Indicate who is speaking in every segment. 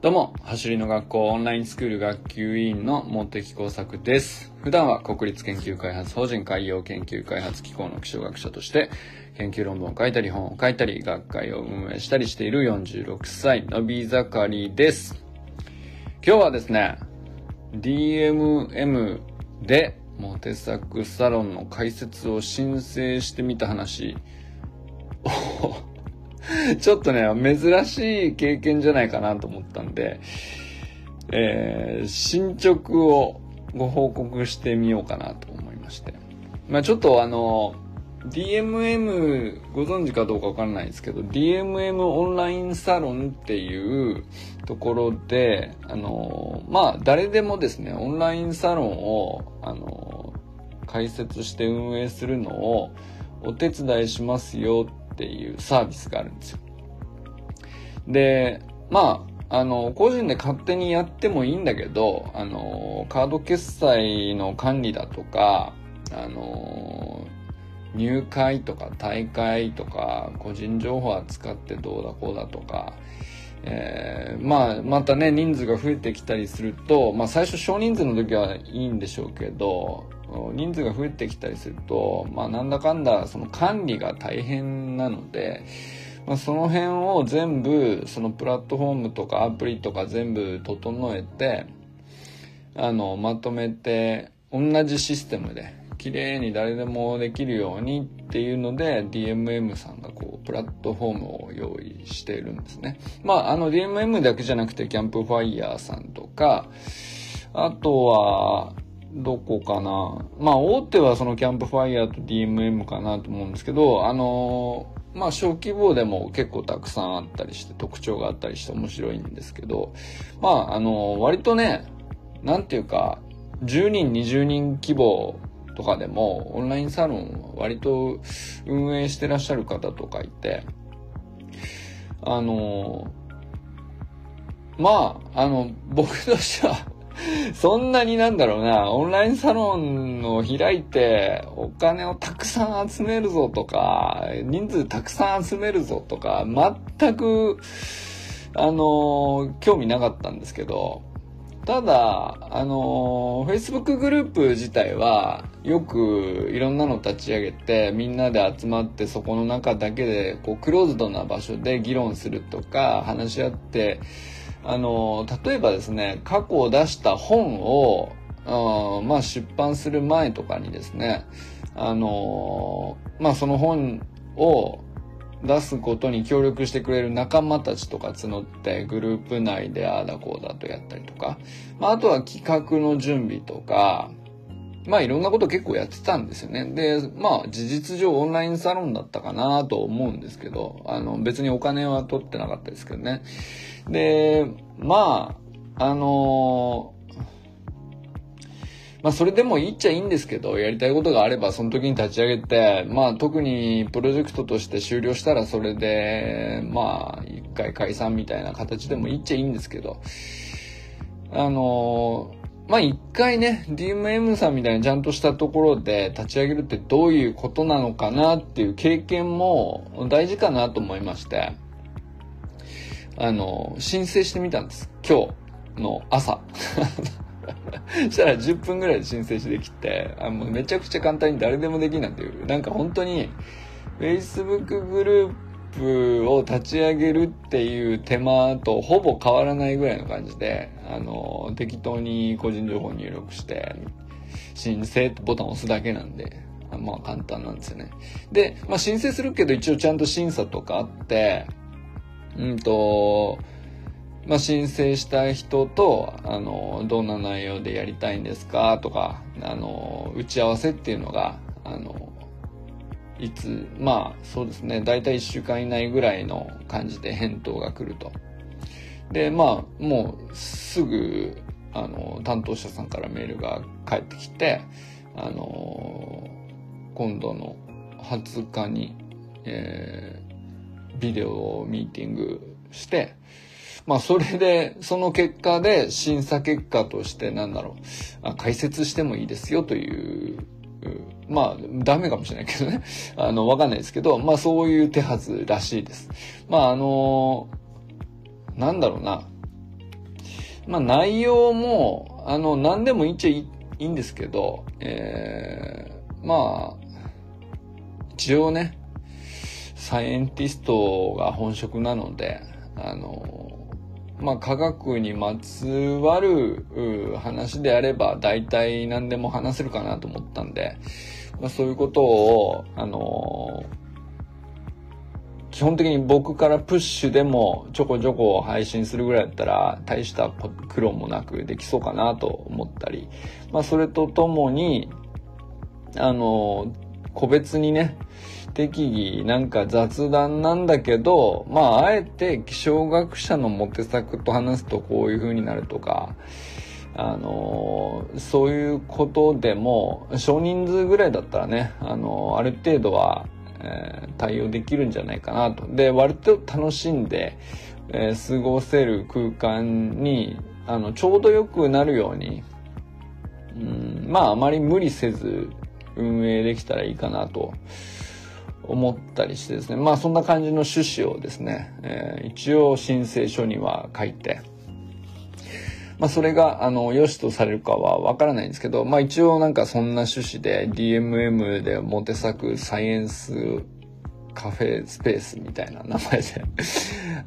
Speaker 1: どうも、走りの学校オンラインスクール学級委員の茂木工作です。普段は国立研究開発法人海洋研究開発機構の気象学者として、研究論文を書いたり本を書いたり、学会を運営したりしている46歳、のび盛りです。今日はですね、DMM でモテ作サロンの開設を申請してみた話 ちょっとね、珍しい経験じゃないかなと思ったんで、えー、進捗をご報告してみようかなと思いまして。まあちょっとあの、DMM ご存知かどうかわからないですけど、DMM オンラインサロンっていうところで、あの、まあ誰でもですね、オンラインサロンを、あの、開設して運営するのをお手伝いしますよっていうサービスがあるんですよ。で、まあ、あの、個人で勝手にやってもいいんだけど、あの、カード決済の管理だとか、あの、入会とか大会とか、個人情報扱ってどうだこうだとか、えー、まあ、またね、人数が増えてきたりすると、まあ最初少人数の時はいいんでしょうけど、人数が増えてきたりすると、まあなんだかんだその管理が大変なので、まあ、その辺を全部、そのプラットフォームとかアプリとか全部整えて、あの、まとめて、同じシステムで、綺麗に誰でもできるようにっていうので、DMM さんがこう、プラットフォームを用意しているんですね。まあ、あの、DMM だけじゃなくて、キャンプファイヤーさんとか、あとは、どこかな。まあ、大手はそのキャンプファイヤーと DMM かなと思うんですけど、あのまあ小規模でも結構たくさんあったりして特徴があったりして面白いんですけど、まああの、割とね、なんていうか、10人、20人規模とかでもオンラインサロン割と運営してらっしゃる方とかいて、あの、まあ、あの、僕としては そんなになんだろうな、オンラインサロンを開いて、お金をたくさん集めるぞとか、人数たくさん集めるぞとか、全く、あの、興味なかったんですけど、ただ、あの、Facebook グループ自体は、よくいろんなの立ち上げて、みんなで集まってそこの中だけで、こう、クローズドな場所で議論するとか、話し合って、あの、例えばですね、過去を出した本を、あまあ出版する前とかにですね、あの、まあその本を出すことに協力してくれる仲間たちとか募ってグループ内でああだこうだとやったりとか、まああとは企画の準備とか、まあいろんなこと結構やってたんですよね。で、まあ事実上オンラインサロンだったかなと思うんですけど、あの別にお金は取ってなかったですけどね。で、まあ、あのまあそれでもいいっちゃいいんですけど、やりたいことがあればその時に立ち上げて、まあ特にプロジェクトとして終了したらそれで、まあ一回解散みたいな形でもいいっちゃいいんですけど、あのまあ一回ね、DMM さんみたいにちゃんとしたところで立ち上げるってどういうことなのかなっていう経験も大事かなと思いまして、あの、申請してみたんです。今日の朝。したら10分ぐらいで申請してきて、あもうめちゃくちゃ簡単に誰でもできるなんていう、なんか本当に Facebook グループを立ち上げるっていう手間とほぼ変わらないぐらいの感じで、あの、適当に個人情報入力して、申請ってボタンを押すだけなんで、まあ簡単なんですよね。で、まあ申請するけど一応ちゃんと審査とかあって、うんと、まあ、申請した人と、あの、どんな内容でやりたいんですかとか、あの、打ち合わせっていうのが、あの、いつ、まあ、そうですね、だいたい1週間以内ぐらいの感じで返答が来ると。で、まあ、もう、すぐ、あの、担当者さんからメールが返ってきて、あの、今度の20日に、えー、ビデオミーティングして、まあそれで、その結果で審査結果としてなんだろう、あ解説してもいいですよという、まあダメかもしれないけどね。あの、わかんないですけど、まあそういう手はずらしいです。まああの、なんだろうな。まあ内容も、あの、何でもいいっちゃいいいんですけど、えー、まあ、一応ね、サイエンティストが本職なので、あの、まあ、科学にまつわる話であれば大体何でも話せるかなと思ったんで、まあ、そういうことを、あの基本的に僕からプッシュでもちょこちょこ配信するぐらいだったら大した苦労もなくできそうかなと思ったり、まあそれとともに、あの、個別にね、適宜なんか雑談なんだけど、まあ、あえて気象学者のモテ作と話すとこういう風になるとか、あのそういうことでも、少人数ぐらいだったらね、あのある程度は、えー、対応できるんじゃないかなと。で、割と楽しんで、え、過ごせる空間に、あの、ちょうどよくなるように、うん、まあ、あまり無理せず運営できたらいいかなと。思ったりしてですね。まあそんな感じの趣旨をですね、えー、一応申請書には書いて、まあそれが、あの、良しとされるかはわからないんですけど、まあ一応なんかそんな趣旨で DMM でモテ作サイエンスカフェスペースみたいな名前で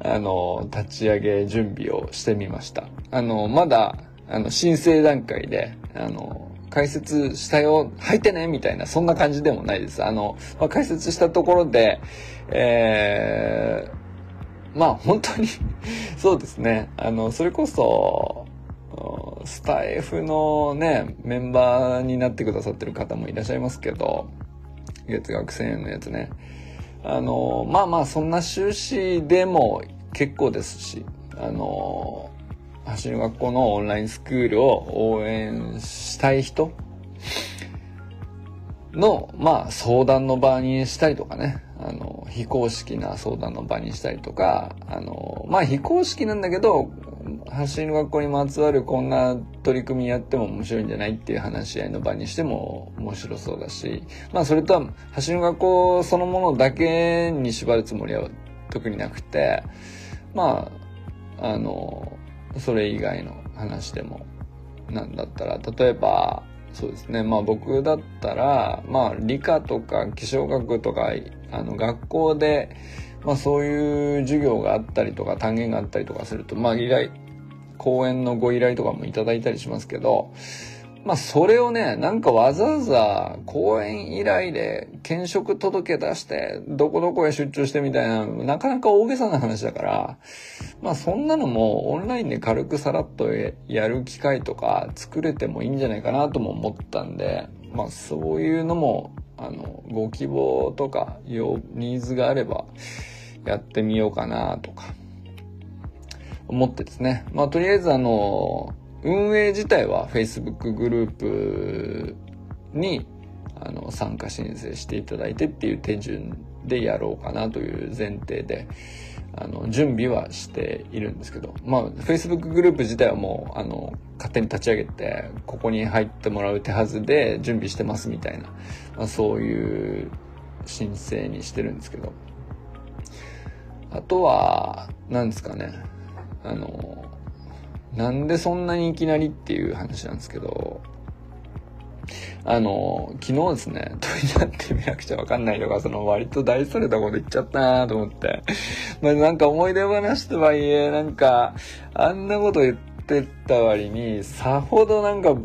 Speaker 1: あの、立ち上げ準備をしてみました。あの、まだ、あの、申請段階で、あの、解説したよ、入ってね？みたいな、そんな感じでもないです。あの、まあ、解説したところで、えー、まあ本当に そうですね。あの、それこそ、スタイフのね、メンバーになってくださってる方もいらっしゃいますけど、月額1000円のやつね。あの、まあまあそんな収支でも結構ですし、あの、走る学校のオンラインスクールを応援したい人の、まあ、相談の場にしたりとかね、あの、非公式な相談の場にしたりとか、あの、まあ、非公式なんだけど、走る学校にまつわるこんな取り組みやっても面白いんじゃないっていう話し合いの場にしても面白そうだし、まあ、それとは、走る学校そのものだけに縛るつもりは特になくて、まあ、あの、それ以外の話でも、なんだったら、例えば、そうですね。まあ僕だったら、まあ理科とか気象学とか、あの学校で、まあそういう授業があったりとか単元があったりとかすると、まあ依頼、講演のご依頼とかもいただいたりしますけど、まあそれをね、なんかわざわざ講演依頼で兼職届け出して、どこどこへ出張してみたいな、なかなか大げさな話だから、まあそんなのもオンラインで軽くさらっとやる機会とか作れてもいいんじゃないかなとも思ったんで、まあそういうのも、あの、ご希望とか、ニーズがあればやってみようかなとか、思ってですね。まあとりあえずあの、運営自体は Facebook グループにあの参加申請していただいてっていう手順でやろうかなという前提であの準備はしているんですけどまあ Facebook グループ自体はもうあの勝手に立ち上げてここに入ってもらう手はずで準備してますみたいな、まあ、そういう申請にしてるんですけど。あとは何ですかねあのなんでそんなにいきなりっていう話なんですけど、あの、昨日ですね、問いになってみなくちゃわかんないとか、その割と大それたこと言っちゃったなと思って。まあなんか思い出話とはいえ、なんか、あんなこと言ってた割に、さほどなんか、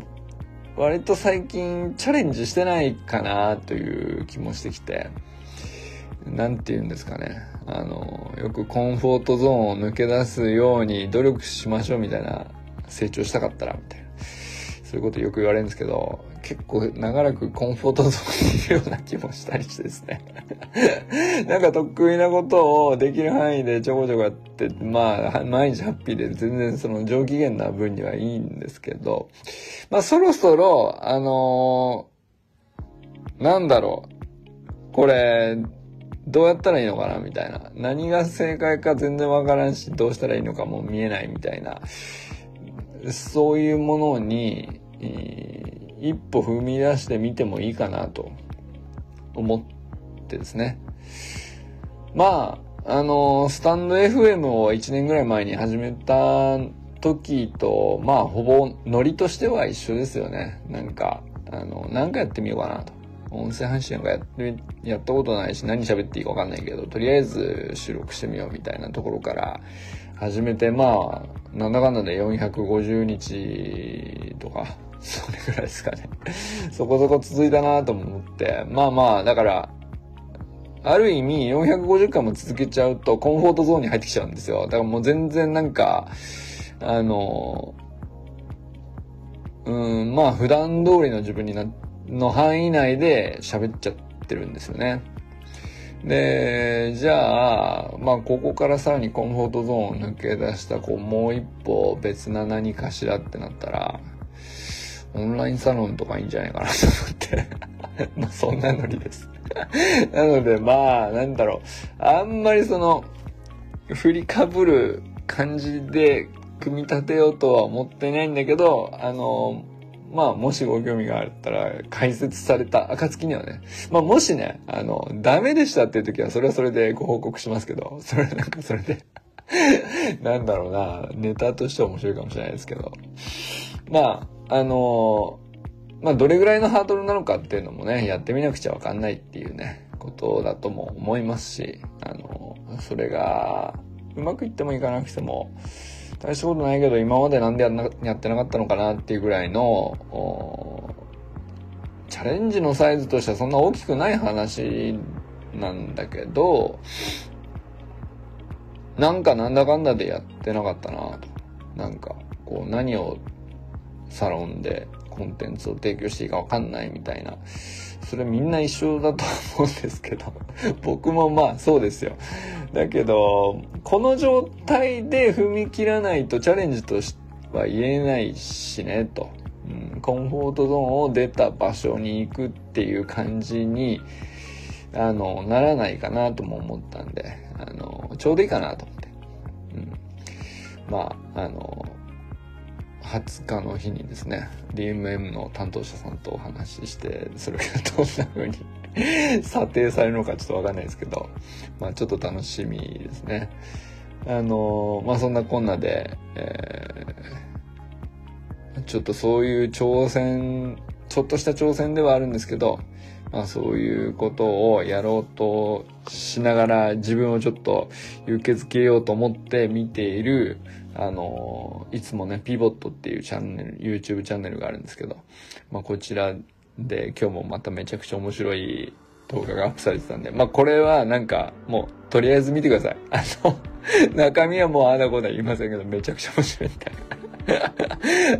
Speaker 1: 割と最近チャレンジしてないかなという気もしてきて。なんて言うんですかね。あの、よくコンフォートゾーンを抜け出すように努力しましょうみたいな、成長したかったら、みたいな。そういうことよく言われるんですけど、結構長らくコンフォートゾーンにいるような気もしたりしてですね。なんか得意なことをできる範囲でちょこちょこやって、まあ、毎日ハッピーで全然その上機嫌な分にはいいんですけど、まあそろそろ、あのー、なんだろう。これ、どうやったらいいのかなみたいな。何が正解か全然わからんし、どうしたらいいのかも見えないみたいな。そういうものに、一歩踏み出してみてもいいかなと思ってですね。まあ、あの、スタンド FM を1年ぐらい前に始めた時と、まあ、ほぼノリとしては一緒ですよね。なんか、あの、なんかやってみようかなと。音声配信なんかやっやったことないし何喋っていいかわかんないけど、とりあえず収録してみようみたいなところから始めて、まあ、なんだかんだで450日とか、それぐらいですかね。そこそこ続いたなと思って、まあまあ、だから、ある意味450回も続けちゃうとコンフォートゾーンに入ってきちゃうんですよ。だからもう全然なんか、あの、うん、まあ普段通りの自分になって、の範囲内で喋っちゃってるんですよね。で、じゃあ、まあここからさらにコンフォートゾーンを抜け出した、こうもう一歩別な何かしらってなったら、オンラインサロンとかいいんじゃないかなと思って まあそんなノリです なのでまあ、なんだろう。あんまりその、振りかぶる感じで組み立てようとは思ってないんだけど、あの、まあ、もしご興味があったら、解説された暁にはね、まあ、もしね、あの、ダメでしたっていう時は、それはそれでご報告しますけど、それなんかそれで なんだろうな、ネタとしては面白いかもしれないですけど、まあ、あのまあ、どれぐらいのハードルなのかっていうのもね、やってみなくちゃわかんないっていうね、ことだとも思いますし、あの、それが、うまくいってもいかなくても、大したことないけど、今までなんでやってなかったのかなっていうぐらいの、チャレンジのサイズとしてはそんな大きくない話なんだけど、なんかなんだかんだでやってなかったなと。なんか、こう何をサロンでコンテンツを提供していいかわかんないみたいな。それみんな一緒だと思うんですけど、僕もまあそうですよ。だけど、この状態で踏み切らないとチャレンジとしては言えないしね、と。うん、コンフォートゾーンを出た場所に行くっていう感じに、あの、ならないかなとも思ったんで、あの、ちょうどいいかなと思って。うん。まあ、あの、20日の日にですね、DMM の担当者さんとお話しして、それがどんな風に 査定されるのかちょっとわかんないですけど、まあちょっと楽しみですね。あの、まあそんなこんなで、えー、ちょっとそういう挑戦、ちょっとした挑戦ではあるんですけど、まあそういうことをやろうとしながら自分をちょっと勇気づけようと思って見ている、あの、いつもね、ピボットっていうチャンネル、YouTube チャンネルがあるんですけど、まあこちらで今日もまためちゃくちゃ面白い動画がアップされてたんで、まあこれはなんかもうとりあえず見てください。あの、中身はもうあだこだ言いませんけど、めちゃくちゃ面白いみたいな。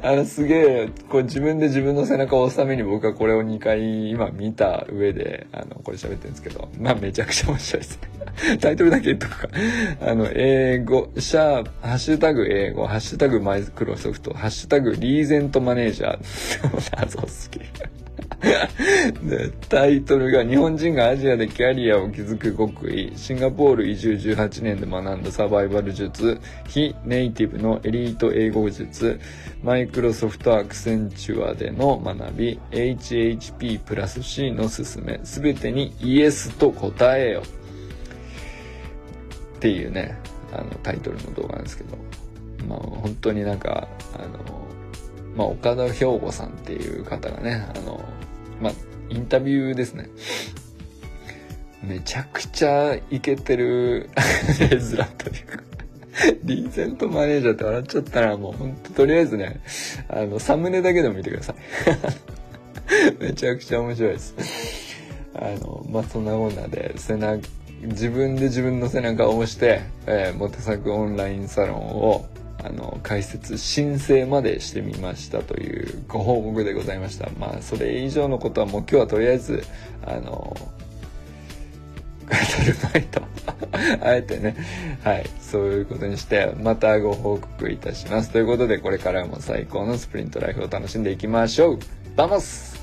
Speaker 1: あの、すげえ、こう自分で自分の背中を押すために僕はこれを2回今見た上で、あの、これ喋ってるんですけど、まあめちゃくちゃ面白いですね。タイトルだけ言っとくか。あの、英語、シャープ、ハッシュタグ英語、ハッシュタグマイクロソフト、ハッシュタグリーゼントマネージャー。謎好き。タイトルが日本人がアジアでキャリアを築く極意。シンガポール移住18年で学んだサバイバル術。非ネイティブのエリート英語術。マイクロソフトアクセンチュアでの学び。HHP プラス C の勧め。すべてにイエスと答えよ。っていうねあのタイトルの動画なんですけど。まあ本当になんかあのまあ岡田兵吾さんっていう方がねあのまあ、インタビューですね。めちゃくちゃイケてる 絵面というか。リーゼントマネージャーって笑っちゃったらもう。ほんととりあえずね、あの、サムネだけでも見てください。めちゃくちゃ面白いです。あの、まあ、そんなこんなで、背中、自分で自分の背中を押して、えー、モテ作オンラインサロンをあの、開設、申請までしてみましたというご報告でございました。まあ、それ以上のことはもう今日はとりあえず、あの、語るまいと あえてね、はい、そういうことにして、またご報告いたします。ということで、これからも最高のスプリントライフを楽しんでいきましょう Vamos